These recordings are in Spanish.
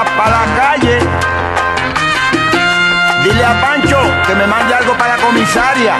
para la calle. Dile a Pancho que me mande algo para la comisaria.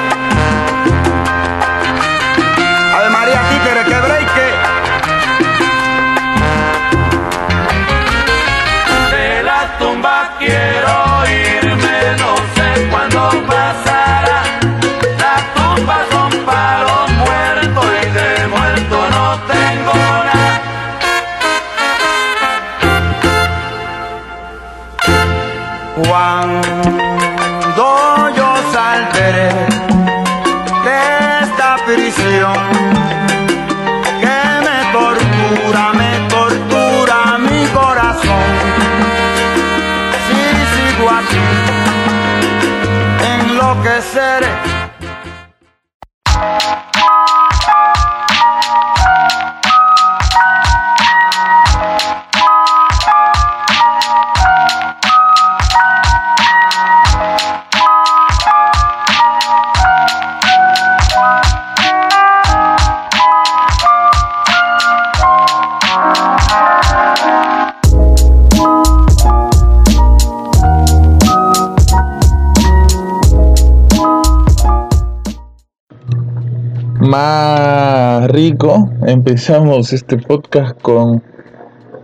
Más rico, empezamos este podcast con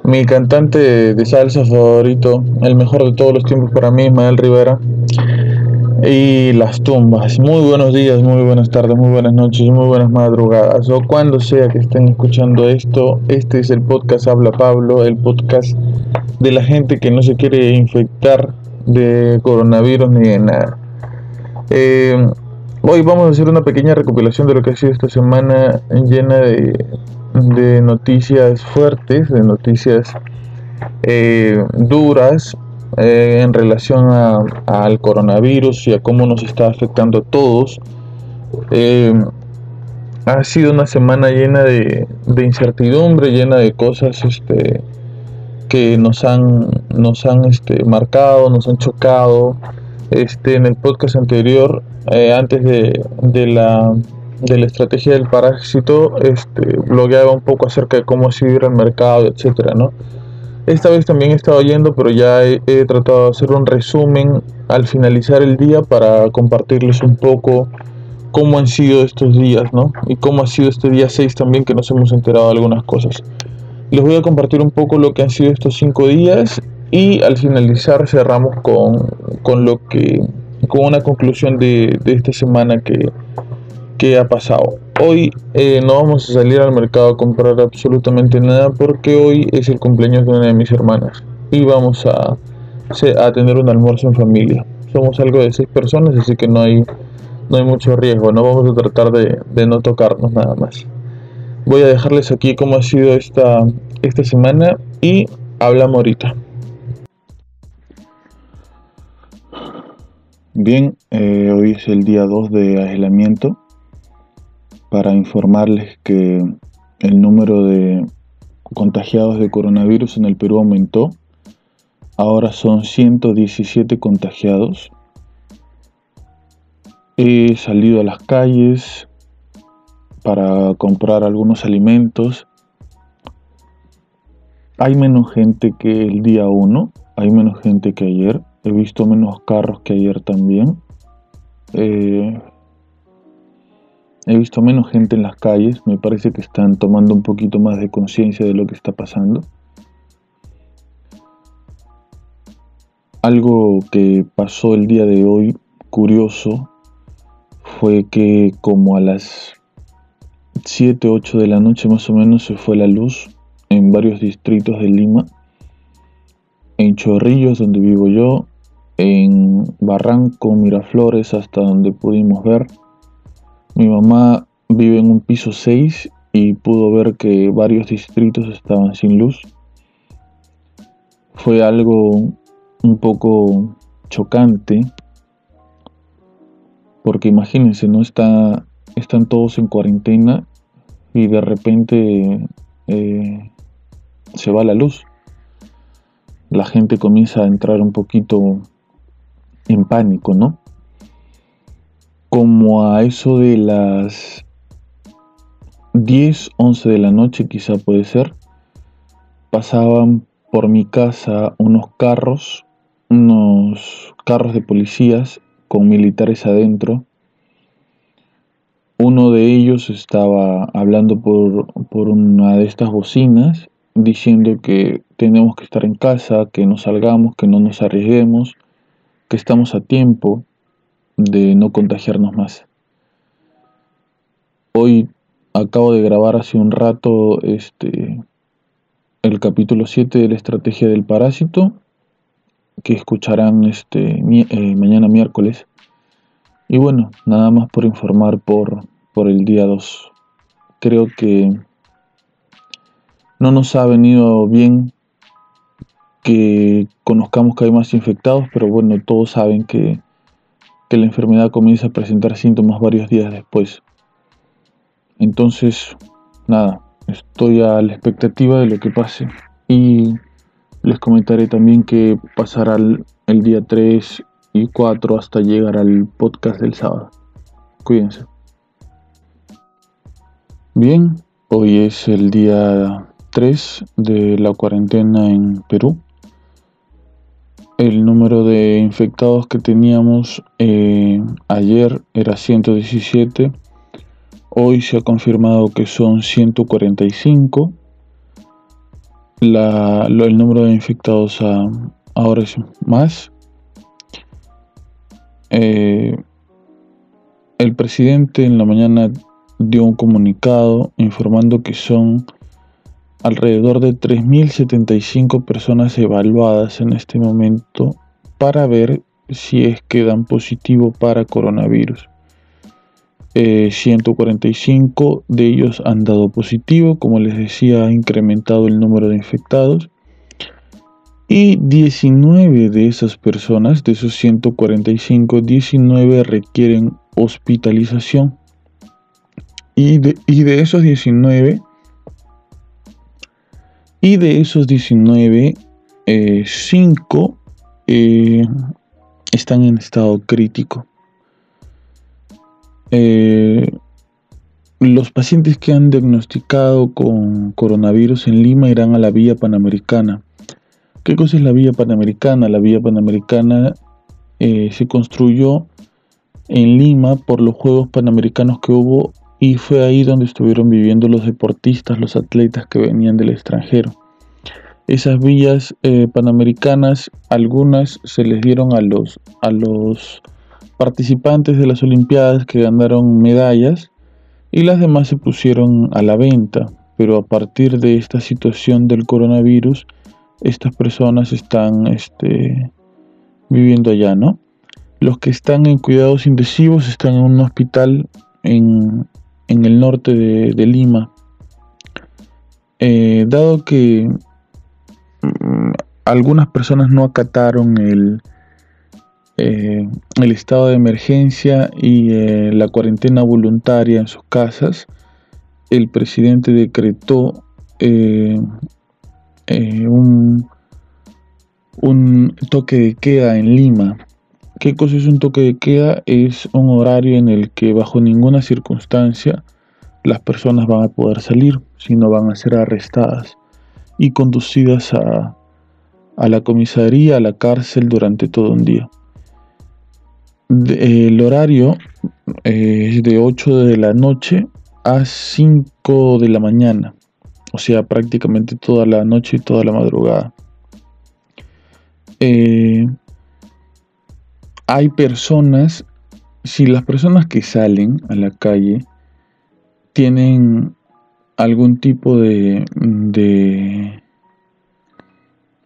mi cantante de salsa favorito, el mejor de todos los tiempos para mí, Ismael Rivera. Y las tumbas. Muy buenos días, muy buenas tardes, muy buenas noches, muy buenas madrugadas. O cuando sea que estén escuchando esto, este es el podcast Habla Pablo, el podcast de la gente que no se quiere infectar de coronavirus ni de nada. Eh, Hoy vamos a hacer una pequeña recopilación de lo que ha sido esta semana llena de, noticias fuertes, de noticias eh, duras eh, en relación a- al coronavirus y a cómo nos está afectando a todos. Eh, ha sido una semana llena de, de incertidumbre, llena de cosas este, que nos han, nos han este, marcado, nos han chocado. Este, en el podcast anterior, eh, antes de, de la, de la estrategia del parásito, este, blogueaba un poco acerca de cómo seguir el mercado, etcétera, ¿no? Esta vez también he estado yendo, pero ya he, he tratado de hacer un resumen al finalizar el día para compartirles un poco cómo han sido estos días, ¿no? Y cómo ha sido este día 6 también, que nos hemos enterado de algunas cosas. Les voy a compartir un poco lo que han sido estos 5 días y al finalizar cerramos con, con lo que con una conclusión de, de esta semana que, que ha pasado. Hoy eh, no vamos a salir al mercado a comprar absolutamente nada porque hoy es el cumpleaños de una de mis hermanas y vamos a, a tener un almuerzo en familia. Somos algo de seis personas, así que no hay, no hay mucho riesgo. No vamos a tratar de, de no tocarnos nada más. Voy a dejarles aquí cómo ha sido esta, esta semana y hablamos ahorita. Bien, eh, hoy es el día 2 de aislamiento para informarles que el número de contagiados de coronavirus en el Perú aumentó. Ahora son 117 contagiados. He salido a las calles para comprar algunos alimentos. Hay menos gente que el día 1, hay menos gente que ayer. He visto menos carros que ayer también. Eh, he visto menos gente en las calles. Me parece que están tomando un poquito más de conciencia de lo que está pasando. Algo que pasó el día de hoy, curioso, fue que como a las 7, 8 de la noche más o menos se fue la luz en varios distritos de Lima. En Chorrillos, donde vivo yo, en Barranco, Miraflores, hasta donde pudimos ver. Mi mamá vive en un piso 6 y pudo ver que varios distritos estaban sin luz. Fue algo un poco chocante porque imagínense, no está, están todos en cuarentena y de repente eh, se va la luz. La gente comienza a entrar un poquito en pánico, ¿no? Como a eso de las 10, 11 de la noche quizá puede ser, pasaban por mi casa unos carros, unos carros de policías con militares adentro. Uno de ellos estaba hablando por, por una de estas bocinas diciendo que tenemos que estar en casa, que no salgamos, que no nos arriesguemos, que estamos a tiempo de no contagiarnos más. Hoy acabo de grabar hace un rato este el capítulo 7 de la estrategia del parásito que escucharán este eh, mañana miércoles. Y bueno, nada más por informar por, por el día 2. Creo que no nos ha venido bien que conozcamos que hay más infectados, pero bueno, todos saben que, que la enfermedad comienza a presentar síntomas varios días después. Entonces, nada, estoy a la expectativa de lo que pase. Y les comentaré también que pasará el, el día 3 y 4 hasta llegar al podcast del sábado. Cuídense. Bien, hoy es el día 3 de la cuarentena en Perú. El número de infectados que teníamos eh, ayer era 117 Hoy se ha confirmado que son 145. el número de infectados ahora es más. Eh, el presidente en la mañana dio un comunicado informando que son alrededor de 3.075 personas evaluadas en este momento para ver si es que dan positivo para coronavirus. 145 eh, de ellos han dado positivo, como les decía, ha incrementado el número de infectados. Y 19 de esas personas, de esos 145, 19 requieren hospitalización. Y de, esos 19, y de esos 19, 5 eh, eh, están en estado crítico. Eh, los pacientes que han diagnosticado con coronavirus en Lima irán a la vía panamericana. ¿Qué cosa es la vía panamericana? La vía panamericana se construyó en Lima por los Juegos Panamericanos que hubo y fue ahí donde estuvieron viviendo los deportistas, los atletas que venían del extranjero. Esas vías eh, panamericanas, algunas se les dieron a los, a los participantes de las Olimpiadas que ganaron medallas y las demás se pusieron a la venta, pero a partir de esta situación del coronavirus, estas personas están este, viviendo allá, ¿no? Los que están en cuidados intensivos están en un hospital en, el norte de, Lima. Eh, dado que mm, algunas personas no acataron el, eh, el estado de emergencia y eh, la cuarentena voluntaria en sus casas, el presidente decretó un, un toque de queda en Lima. ¿Qué cosa es un toque de queda? Es un horario en el que bajo ninguna circunstancia las personas van a poder salir, sino van a ser arrestadas y conducidas a, la comisaría, a la cárcel durante todo un día el horario eh, es de 8 de la noche a 5 de la mañana. O sea, prácticamente toda la noche y toda la madrugada. Eh, hay personas, si las personas que salen a la calle tienen algún tipo de,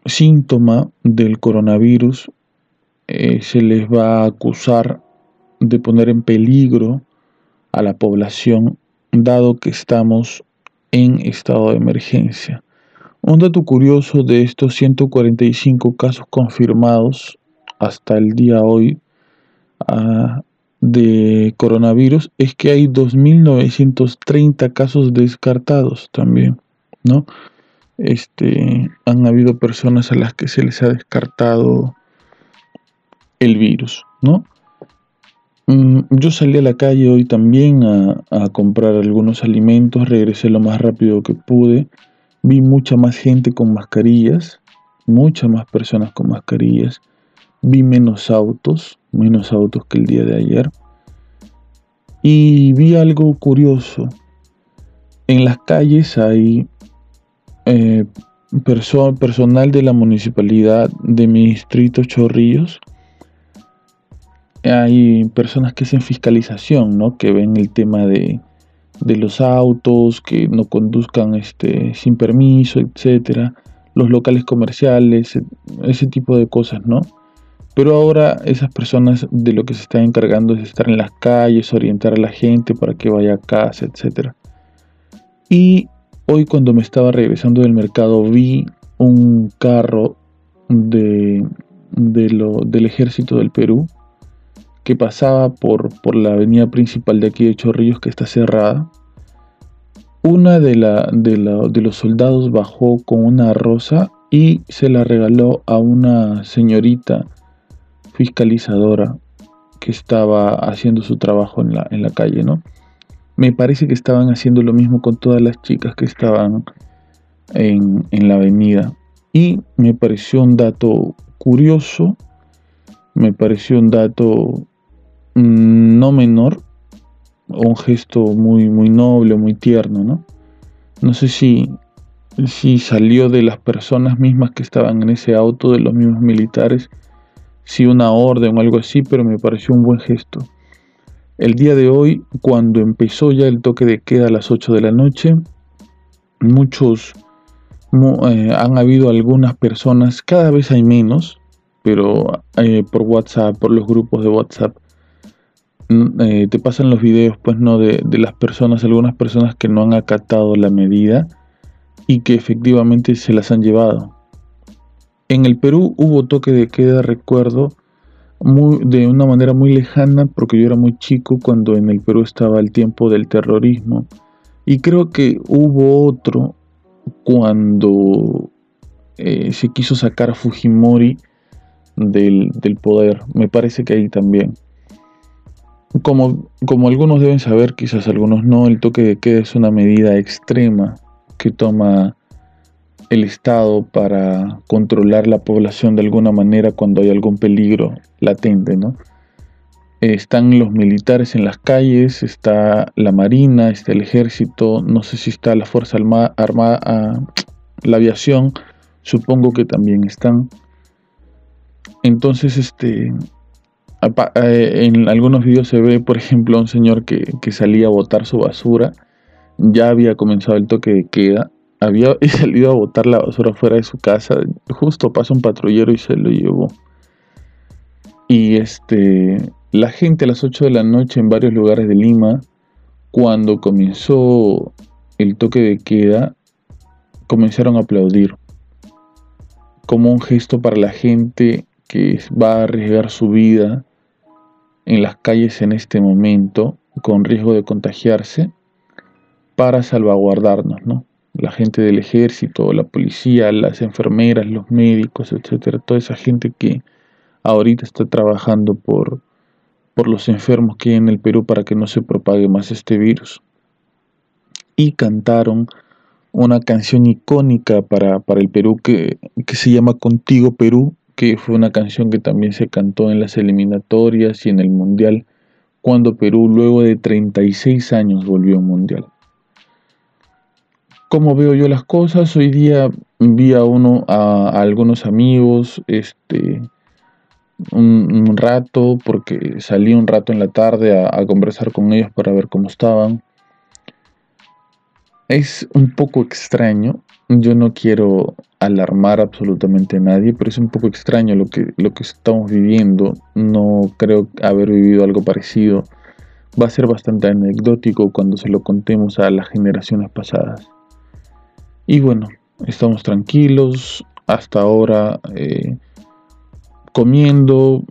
síntoma del coronavirus eh, se les va a acusar de poner en peligro a la población dado que estamos en estado de emergencia. Un dato curioso de estos 145 casos confirmados hasta el día hoy ah, de coronavirus es que hay 2.930 casos descartados también, ¿no? Este, han habido personas a las que se les ha descartado el virus, ¿no? Mm, yo salí a la calle hoy también a, comprar algunos alimentos, regresé lo más rápido que pude, vi mucha más gente con mascarillas, muchas más personas con mascarillas, vi menos autos, menos autos que el día de ayer. Y vi algo curioso. En las calles hay eh, personal de la municipalidad de mi distrito Chorrillos. Hay personas que hacen fiscalización, ¿no? Que ven el tema de, de los autos, que no conduzcan este, sin permiso, etcétera, los locales comerciales, ese tipo de cosas, ¿no? Pero ahora esas personas de lo que se están encargando es estar en las calles, orientar a la gente para que vaya a casa, etcétera. Y hoy cuando me estaba regresando del mercado vi un carro de, del ejército del Perú que pasaba por, por la avenida principal de aquí de Chorrillos que está cerrada. Una de, la, de, de los soldados bajó con una rosa y se la regaló a una señorita fiscalizadora que estaba haciendo su trabajo en la, en la calle, ¿no? Me parece que estaban haciendo lo mismo con todas las chicas que estaban en, en la avenida. Y me pareció un dato curioso, me pareció un dato Mm, no menor, un gesto muy, muy noble, muy tierno, ¿no? No sé si, si salió de las personas mismas que estaban en ese auto, de los mismos militares, si una orden o algo así, pero me pareció un buen gesto. El día de hoy, cuando empezó ya el toque de queda a las 8 de la noche, muchos eh, han habido algunas personas, cada vez hay menos, pero eh, por WhatsApp, por los grupos de WhatsApp, eh, te pasan los videos, pues, ¿no? De, las personas, algunas personas que no han acatado la medida y que efectivamente se las han llevado. En el Perú hubo toque de queda, recuerdo, muy, de una manera muy lejana, porque yo era muy chico cuando en el Perú estaba el tiempo del terrorismo. Y creo que hubo otro cuando eh, se quiso sacar a Fujimori del, del poder. Me parece que ahí también. Como, como algunos deben saber, quizás algunos no, el toque de queda es una medida extrema que toma el Estado para controlar la población de alguna manera cuando hay algún peligro latente, ¿no? Están los militares en las calles, está la marina, está el ejército, no sé si está la fuerza armada, ah, la aviación, supongo que también están. Entonces, este, eh, en algunos videos se ve, por ejemplo, un señor que, salía a botar su basura. Ya había comenzado el toque de queda. Había salido a botar la basura fuera de su casa. Justo pasa un patrullero y se lo llevó. Y este, la gente a las 8 de la noche en varios lugares de Lima, cuando comenzó el toque de queda, comenzaron a aplaudir. Como un gesto para la gente que va a arriesgar su vida en las calles en este momento con riesgo de contagiarse para salvaguardarnos, ¿no? La gente del ejército, la policía, las enfermeras, los médicos, etcétera, toda esa gente que ahorita está trabajando por, por los enfermos que hay en el Perú para que no se propague más este virus. Y cantaron una canción icónica para, para el Perú que, que se llama Contigo Perú, que fue una canción que también se cantó en las eliminatorias y en el Mundial, cuando Perú luego de 36 años volvió al Mundial. ¿Cómo veo yo las cosas? Hoy día vi a uno, a, algunos amigos, este, un, rato, porque salí un rato en la tarde a conversar con ellos para ver cómo estaban. Es un poco extraño, yo no quiero alarmar absolutamente a nadie, pero es un poco extraño lo que, lo que estamos viviendo. No creo haber vivido algo parecido. Va a ser bastante anecdótico cuando se lo contemos a las generaciones pasadas. Y bueno, estamos tranquilos hasta ahora, eh, comiendo,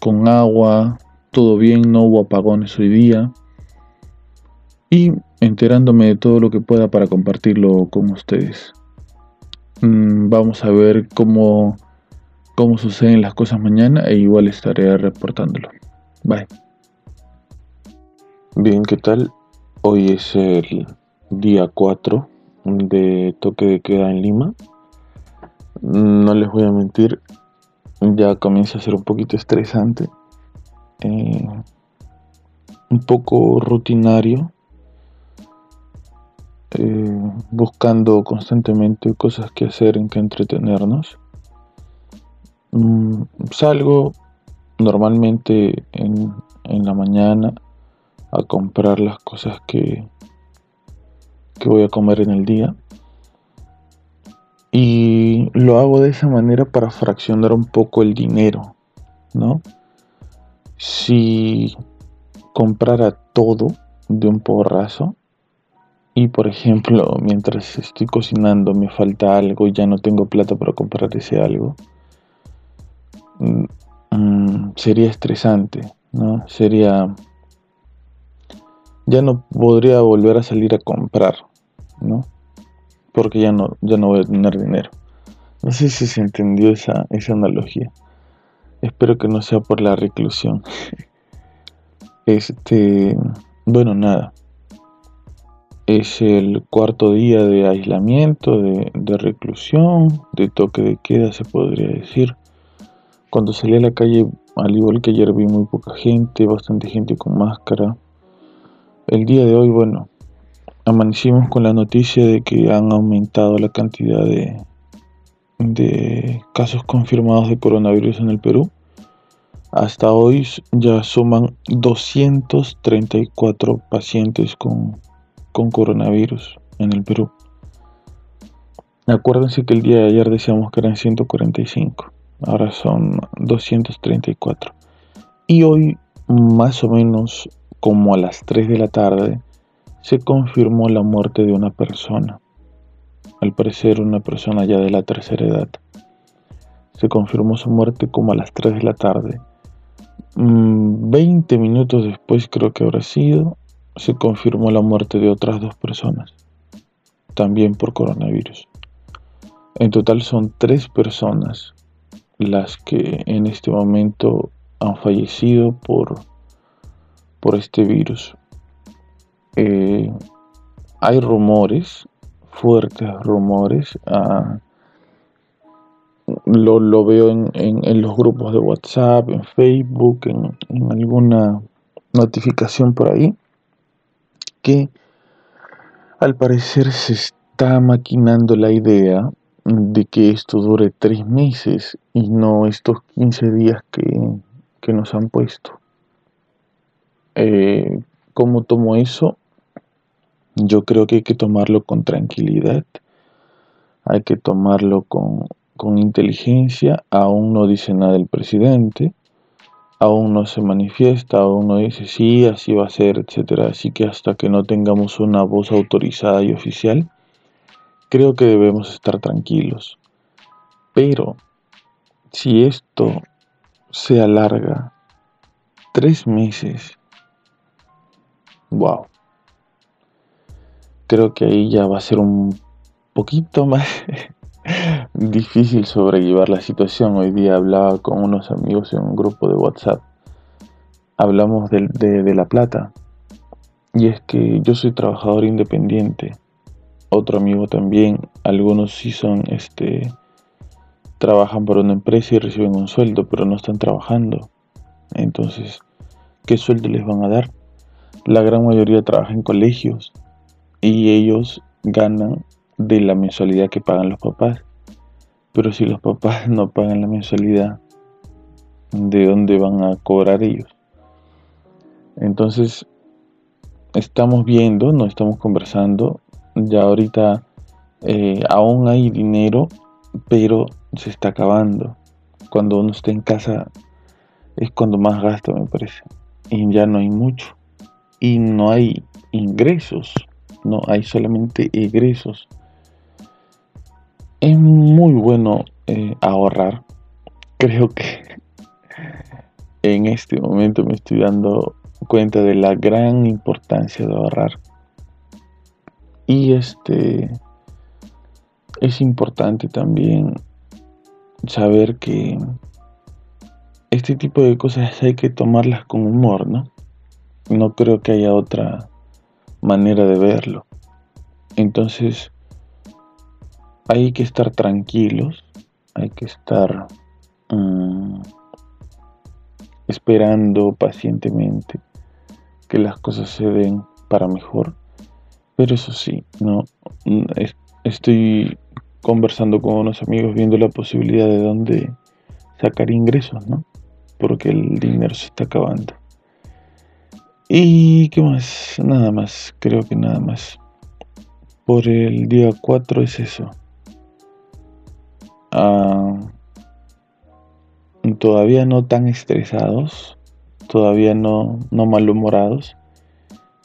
con agua, todo bien, no hubo apagones hoy día. Y enterándome de todo lo que pueda para compartirlo con ustedes. Mm, vamos a ver cómo, cómo suceden las cosas mañana e igual estaré reportándolo. Bye. Bien, ¿qué tal? Hoy es el día 4 de toque de queda en Lima. No les voy a mentir, ya comienza a ser un poquito estresante, eh, un poco rutinario, eh, buscando constantemente cosas que hacer en que entretenernos. Mm, salgo normalmente en, en, la mañana a comprar las cosas que, que voy a comer en el día. Y lo hago de esa manera para fraccionar un poco el dinero, ¿no? Si comprara todo de un porrazo y por ejemplo mientras estoy cocinando me falta algo y ya no tengo plata para comprar ese algo, mm, mm, sería estresante, ¿no? Sería... Ya no podría volver a salir a comprar, ¿no? porque ya no, ya no voy a tener dinero. No sé si se entendió esa, esa analogía. Espero que no sea por la reclusión. Este, bueno, nada. Es el cuarto día de aislamiento, de, de reclusión, de toque de queda, se podría decir. Cuando salí a la calle, al igual que ayer, vi muy poca gente, bastante gente con máscara. El día de hoy, bueno, amanecimos con la noticia de que han aumentado la cantidad de, casos confirmados de coronavirus en el Perú. Hasta hoy ya suman 234 pacientes con, con coronavirus en el Perú. Acuérdense que el día de ayer decíamos que eran 145, ahora son 234. Y hoy, más o menos como a las 3 de la tarde, se confirmó la muerte de una persona, al parecer una persona ya de la tercera edad. Se confirmó su muerte como a las 3 de la tarde. 20 mm, minutos después creo que habrá sido, se confirmó la muerte de otras dos personas, también por coronavirus. En total son tres personas las que en este momento han fallecido por, por este virus. Eh, hay rumores, fuertes rumores, ah, lo, veo en, los grupos de WhatsApp, en Facebook, en, en alguna notificación por ahí, que al parecer se está maquinando la idea de que esto dure tres meses y no estos 15 días que, nos han puesto. Eh, ¿Cómo tomo eso? Yo creo que hay que tomarlo con tranquilidad, hay que tomarlo con, inteligencia, aún no dice nada el presidente, aún no se manifiesta, aún no dice sí, así va a ser, etcétera. Así que hasta que no tengamos una voz autorizada y oficial, creo que debemos estar tranquilos. Pero si esto se alarga tres meses, wow creo que ahí ya va a ser un poquito más difícil sobrellevar la situación. Hoy día hablaba con unos amigos en un grupo de WhatsApp. Hablamos de, La Plata. Y es que yo soy trabajador independiente. Otro amigo también. Algunos sí son, este, trabajan por una empresa y reciben un sueldo, pero no están trabajando. Entonces, ¿qué sueldo les van a dar? La gran mayoría trabaja en colegios y ellos ganan de la mensualidad que pagan los papás. Pero si los papás no pagan la mensualidad, ¿de dónde van a cobrar ellos? Entonces, estamos viendo, no estamos conversando, ya ahorita eh, aún hay dinero, pero se está acabando. Cuando uno está en casa es cuando más gasta, me parece. Y ya no hay mucho. Y no hay ingresos no hay solamente egresos. Es muy bueno eh, ahorrar. Creo que en este momento me estoy dando cuenta de la gran importancia de ahorrar. Y este es importante también saber que este tipo de cosas hay que tomarlas con humor, ¿no? No creo que haya otra manera de verlo. Entonces, hay que estar tranquilos, hay que estar mm, esperando pacientemente que las cosas se den para mejor. Pero eso sí, no mm, estoy conversando con unos amigos viendo la posibilidad de dónde sacar ingresos, ¿no? Porque el dinero se está acabando. Y qué más, nada más, creo que nada más. Por el día 4 es eso. Ah, todavía no tan estresados, todavía no, no malhumorados,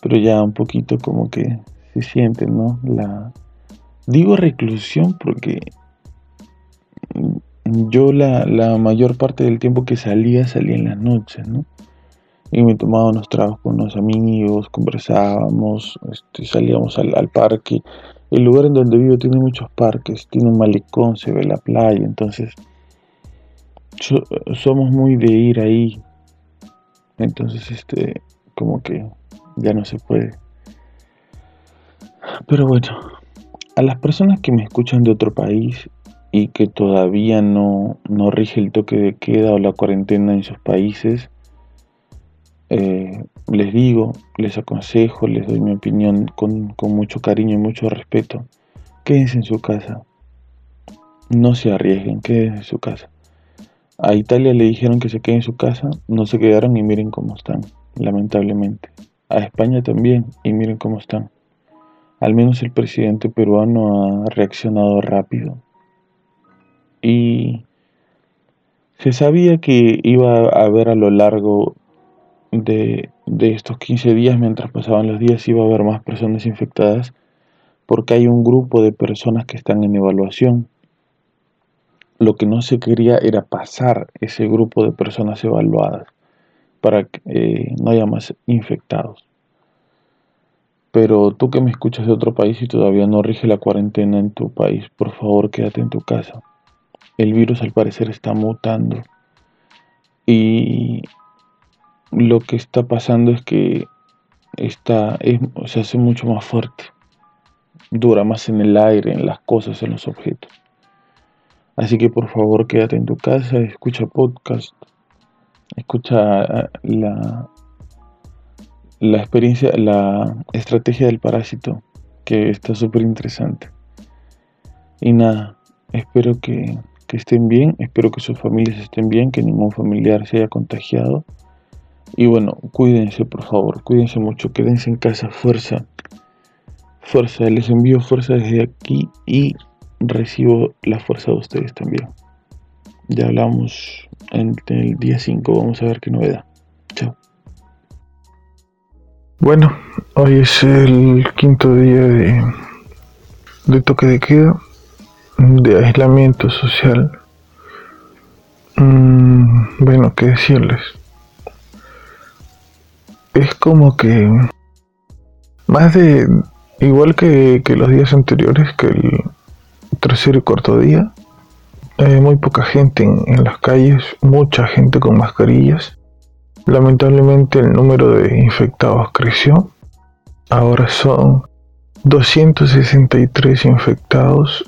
pero ya un poquito como que se siente, ¿no? La, digo reclusión porque yo la, la mayor parte del tiempo que salía, salía en las noches, ¿no? Y me tomaba unos tragos con unos amigos, conversábamos, este, salíamos al, parque. El lugar en donde vivo tiene muchos parques, tiene un malecón, se ve la playa, entonces somos muy de ir ahí. Entonces, este, como que ya no se puede. Pero bueno, a las personas que me escuchan de otro país y que todavía no, no rige el toque de queda o la cuarentena en sus países, eh, les digo, les aconsejo, les doy mi opinión con, mucho cariño y mucho respeto. Quédense en su casa. No se arriesguen, quédense en su casa. A Italia le dijeron que se quede en su casa, no se quedaron y miren cómo están, lamentablemente. A España también y miren cómo están. Al menos el presidente peruano ha reaccionado rápido. Y se sabía que iba a haber a lo largo de, estos 15 días, mientras pasaban los días, iba a haber más personas infectadas porque hay un grupo de personas que están en evaluación. Lo que no se quería era pasar ese grupo de personas evaluadas para que eh, no haya más infectados. Pero tú que me escuchas de otro país y todavía no rige la cuarentena en tu país, por favor quédate en tu casa. El virus al parecer está mutando. Y lo que está pasando es que está, se hace mucho más fuerte, dura más en el aire, en las cosas, en los objetos. Así que por favor quédate en tu casa, escucha podcast, escucha ah, la, la experiencia, la estrategia del parásito, que está súper interesante. Y nada, espero que, que estén bien, espero que sus familias estén bien, que ningún familiar se haya contagiado y bueno, cuídense por favor, cuídense mucho, quédense en casa, fuerza, fuerza, les envío fuerza desde aquí y recibo la fuerza de ustedes también. Ya hablamos en el día 5, vamos a ver qué novedad. Chao. Bueno, hoy es el quinto día de, toque de queda, de aislamiento social. Mm, bueno, qué decirles es como que más de igual que, los días anteriores, que el tercer y cuarto día, hay muy poca gente en, en, las calles, mucha gente con mascarillas. Lamentablemente el número de infectados creció. Ahora son 263 infectados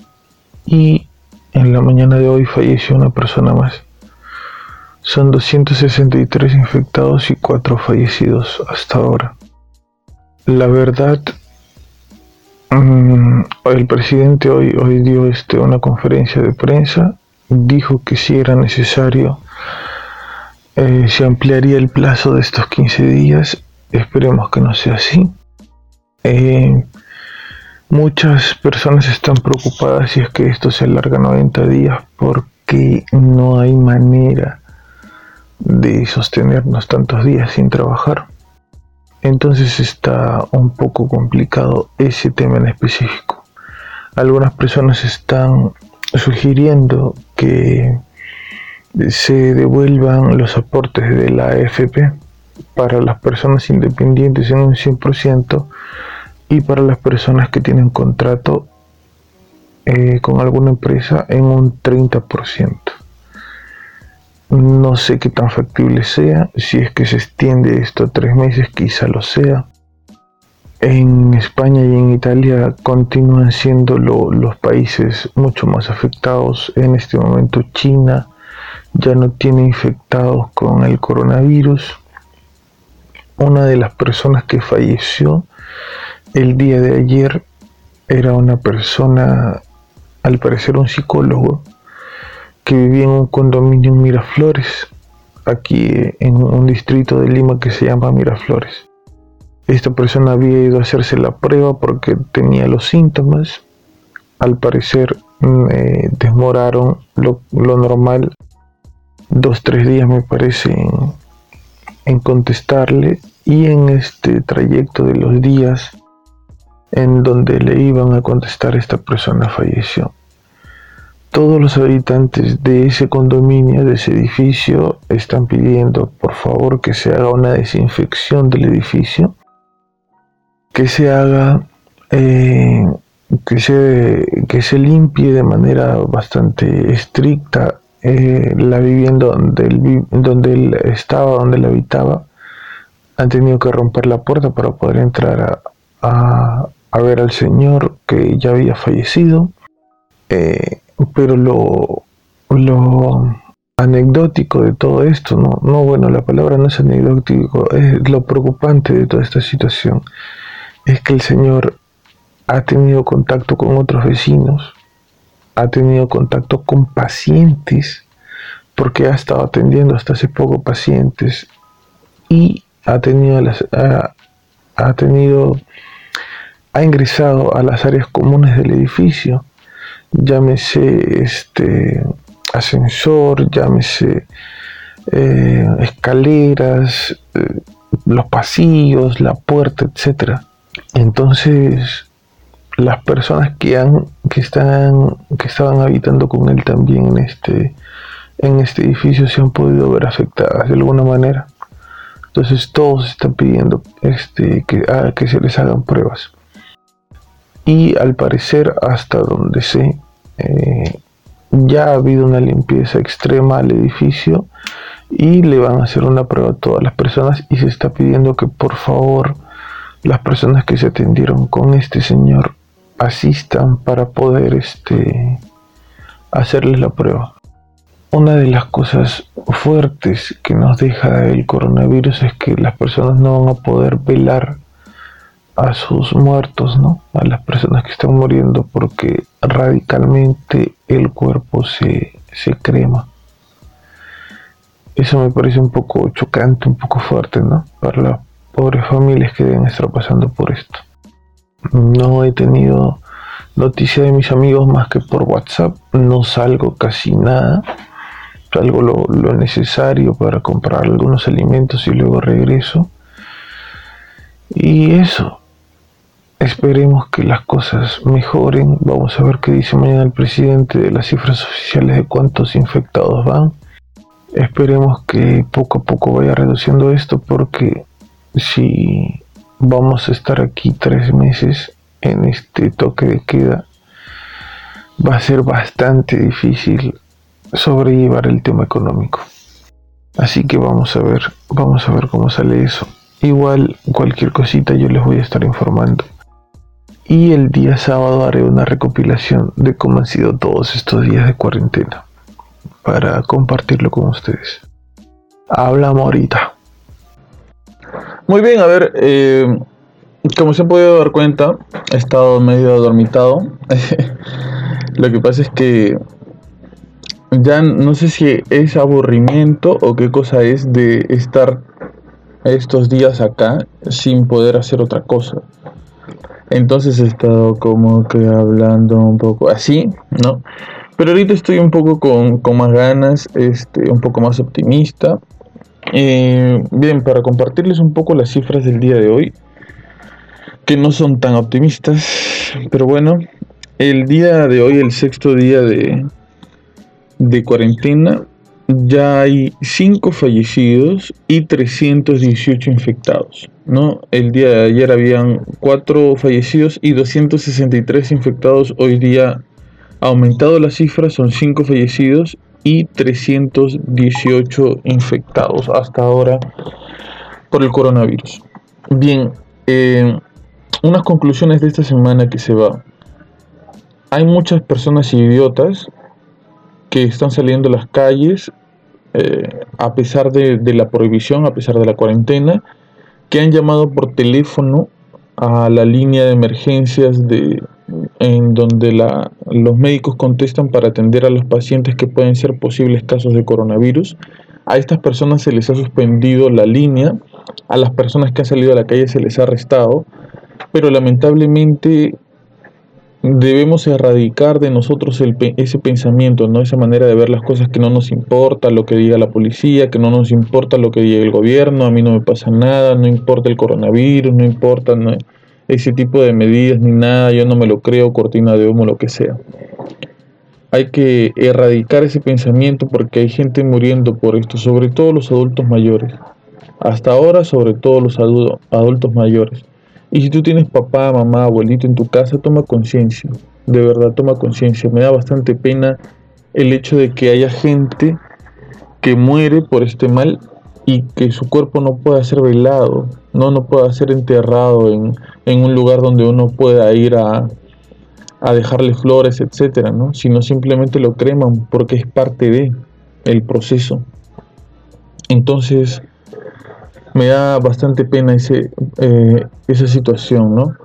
y en la mañana de hoy falleció una persona más. Son 263 infectados y 4 fallecidos hasta ahora. La verdad, mm, el presidente hoy, hoy dio este, una conferencia de prensa, dijo que si era necesario, eh, se ampliaría el plazo de estos 15 días. Esperemos que no sea así. Eh, muchas personas están preocupadas si es que esto se alarga 90 días porque no hay manera de sostenernos tantos días sin trabajar. Entonces está un poco complicado ese tema en específico. Algunas personas están sugiriendo que se devuelvan los aportes de la AFP para las personas independientes en un 100% y para las personas que tienen contrato eh, con alguna empresa en un 30%. No sé qué tan factible sea, si es que se extiende esto a tres meses, quizá lo sea. en España y en Italia continúan siendo los países mucho más afectados. En este momento China ya no tiene infectados con el coronavirus. Una de las personas que falleció el día de ayer era una persona, al parecer un psicólogo, que vivía en un condominio en Miraflores, aquí en un distrito de Lima que se llama Miraflores. Esta persona había ido a hacerse la prueba porque tenía los síntomas. Al parecer mm, eh, lo, normal dos, tres días me parece en contestarle y en este trayecto de los días en donde le iban a contestar esta persona falleció. Todos los habitantes de ese condominio, de ese edificio, están pidiendo por favor que se haga una desinfección del edificio, que se haga, eh, que, se, que se limpie de manera bastante estricta eh, la vivienda donde él, estaba, donde él habitaba. Han tenido que romper la puerta para poder entrar a, a ver al señor que ya había fallecido. Eh, pero lo, lo anecdótico de todo esto, no, no, bueno, la palabra no es anecdótico, es lo preocupante de toda esta situación, es que el señor ha tenido contacto con otros vecinos, ha tenido contacto con pacientes, porque ha estado atendiendo hasta hace poco pacientes y ha tenido las, ha tenido ha ingresado a las áreas comunes del edificio, llámese este ascensor, llámese eh, escaleras, eh, los pasillos, la puerta, etc. Entonces, las personas que han, que están, que estaban habitando con él también en este, en este edificio se han podido ver afectadas de alguna manera. Entonces todos están pidiendo este, que, ah, que se les hagan pruebas y al parecer hasta donde sé eh, ya ha habido una limpieza extrema al edificio y le van a hacer una prueba a todas las personas y se está pidiendo que por favor las personas que se atendieron con este señor asistan para poder este hacerles la prueba. Una de las cosas fuertes que nos deja el coronavirus es que las personas no van a poder velar a sus muertos, ¿no? A las personas que están muriendo porque radicalmente el cuerpo se, se crema. Eso me parece un poco chocante, un poco fuerte, ¿no? Para las pobres familias que deben estar pasando por esto. No he tenido noticia de mis amigos más que por WhatsApp. No salgo casi nada. Salgo lo, lo necesario para comprar algunos alimentos y luego regreso. Y eso, Esperemos que las cosas mejoren. Vamos a ver qué dice mañana el presidente de las cifras oficiales de cuántos infectados van. Esperemos que poco a poco vaya reduciendo esto porque si vamos a estar aquí tres meses en este toque de queda, va a ser bastante difícil sobrellevar el tema económico. Así que vamos a ver, vamos a ver cómo sale eso. Igual cualquier cosita yo les voy a estar informando y el día sábado haré una recopilación de cómo han sido todos estos días de cuarentena para compartirlo con ustedes. Hablamos ahorita. Muy bien, a ver, eh, como se han podido dar cuenta, he estado medio adormitado. Lo que pasa es que ya no sé si es aburrimiento o qué cosa es de estar estos días acá sin poder hacer otra cosa. Entonces he estado como que hablando un poco así, ¿no? Pero ahorita estoy un poco con, más ganas, este, un poco más optimista. Eh, bien, para compartirles un poco las cifras del día de hoy, que no son tan optimistas, pero bueno, el día de hoy, el sexto día de, de cuarentena, ya hay 5 fallecidos y 318 infectados. ¿no? El día de ayer habían 4 fallecidos y 263 infectados. Hoy día ha aumentado la cifra, son 5 fallecidos y 318 infectados hasta ahora por el coronavirus. Bien, eh, unas conclusiones de esta semana que se va. Hay muchas personas idiotas que están saliendo a las calles eh, a pesar de, la prohibición, a pesar de la cuarentena, que han llamado por teléfono a la línea de emergencias de, en donde la, los médicos contestan para atender a los pacientes que pueden ser posibles casos de coronavirus. A estas personas se les ha suspendido la línea, a las personas que han salido a la calle se les ha arrestado, pero lamentablemente debemos erradicar de nosotros ese pensamiento, ¿no? esa manera de ver las cosas que no nos importa lo que diga la policía, que no nos importa lo que diga el gobierno, a mí no me pasa nada, no importa el coronavirus, no importa ese tipo de medidas ni nada, yo no me lo creo, cortina de humo, lo que sea. Hay que erradicar ese pensamiento porque hay gente muriendo por esto, sobre todo los adultos mayores. Hasta ahora, sobre todo los adultos mayores. Y si tú tienes papá, mamá, abuelito en tu casa, toma conciencia. De verdad, toma conciencia. Me da bastante pena el hecho de que haya gente que muere por este mal y que su cuerpo no pueda ser velado, no, no pueda ser enterrado en, un lugar donde uno pueda ir a, a dejarle flores, etcétera, ¿no? Sino simplemente lo creman porque es parte de el proceso. Entonces, me da bastante pena ese, eh, esa situación, ¿no?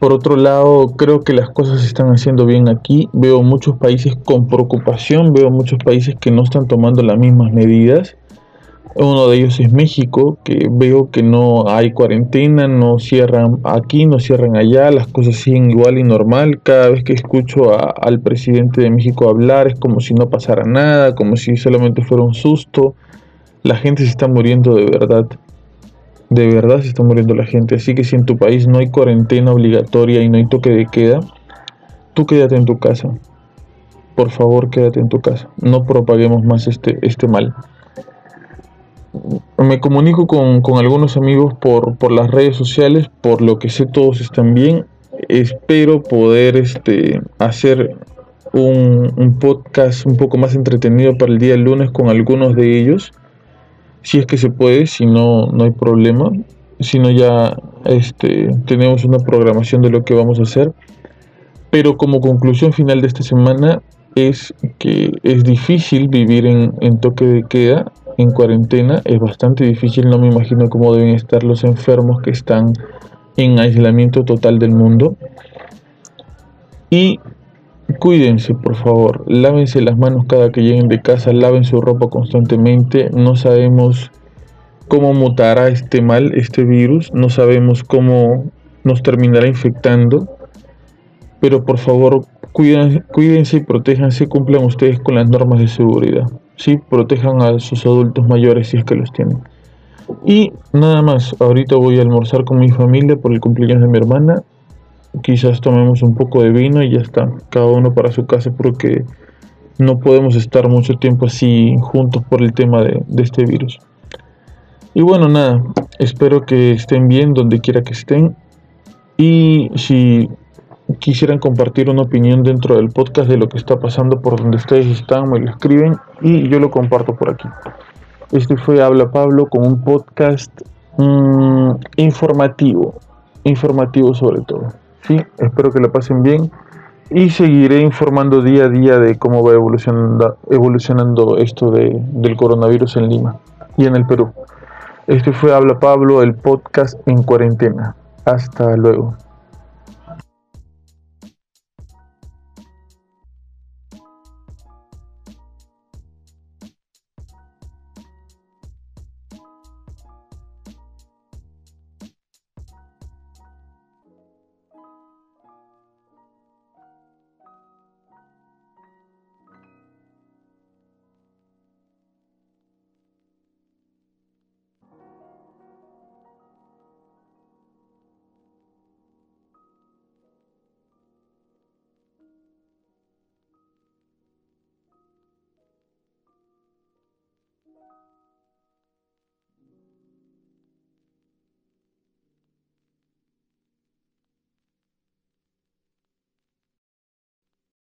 Por otro lado, creo que las cosas se están haciendo bien aquí. Veo muchos países con preocupación, veo muchos países que no están tomando las mismas medidas. Uno de ellos es México, que veo que no hay cuarentena, no cierran aquí, no cierran allá, las cosas siguen igual y normal. Cada vez que escucho al presidente de México hablar es como si no pasara nada, como si solamente fuera un susto. La gente se está muriendo de verdad. De verdad se está muriendo la gente. Así que si en tu país no hay cuarentena obligatoria y no hay toque de queda, tú quédate en tu casa. Por favor, quédate en tu casa. No propaguemos más este, este mal. Me comunico con, algunos amigos por, por, las redes sociales, por lo que sé todos están bien. Espero poder este, hacer un, un podcast un poco más entretenido para el día lunes con algunos de ellos si es que se puede, si no, no hay problema, si no ya este, tenemos una programación de lo que vamos a hacer. Pero como conclusión final de esta semana es que es difícil vivir en, en toque de queda, en cuarentena, es bastante difícil, no me imagino cómo deben estar los enfermos que están en aislamiento total del mundo. Y Cuídense, por favor. Lávense las manos cada que lleguen de casa. Laven su ropa constantemente. No sabemos cómo mutará este mal, este virus. No sabemos cómo nos terminará infectando. Pero por favor, cuídense, y protéjanse. Cumplan ustedes con las normas de seguridad. ¿sí? Protejan a sus adultos mayores si es que los tienen. Y nada más. Ahorita voy a almorzar con mi familia por el cumpleaños de mi hermana quizás tomemos un poco de vino y ya está, cada uno para su casa porque no podemos estar mucho tiempo así juntos por el tema de, este virus. Y bueno, nada, espero que estén bien donde quiera que estén. Y si quisieran compartir una opinión dentro del podcast de lo que está pasando por donde ustedes están, me lo escriben y yo lo comparto por aquí. Este fue Habla Pablo con un podcast mm, informativo, informativo sobre todo. Sí, espero que la pasen bien y seguiré informando día a día de cómo va evolucionando, evolucionando esto de, del coronavirus en Lima y en el Perú. Este fue Habla Pablo, el podcast en cuarentena. Hasta luego.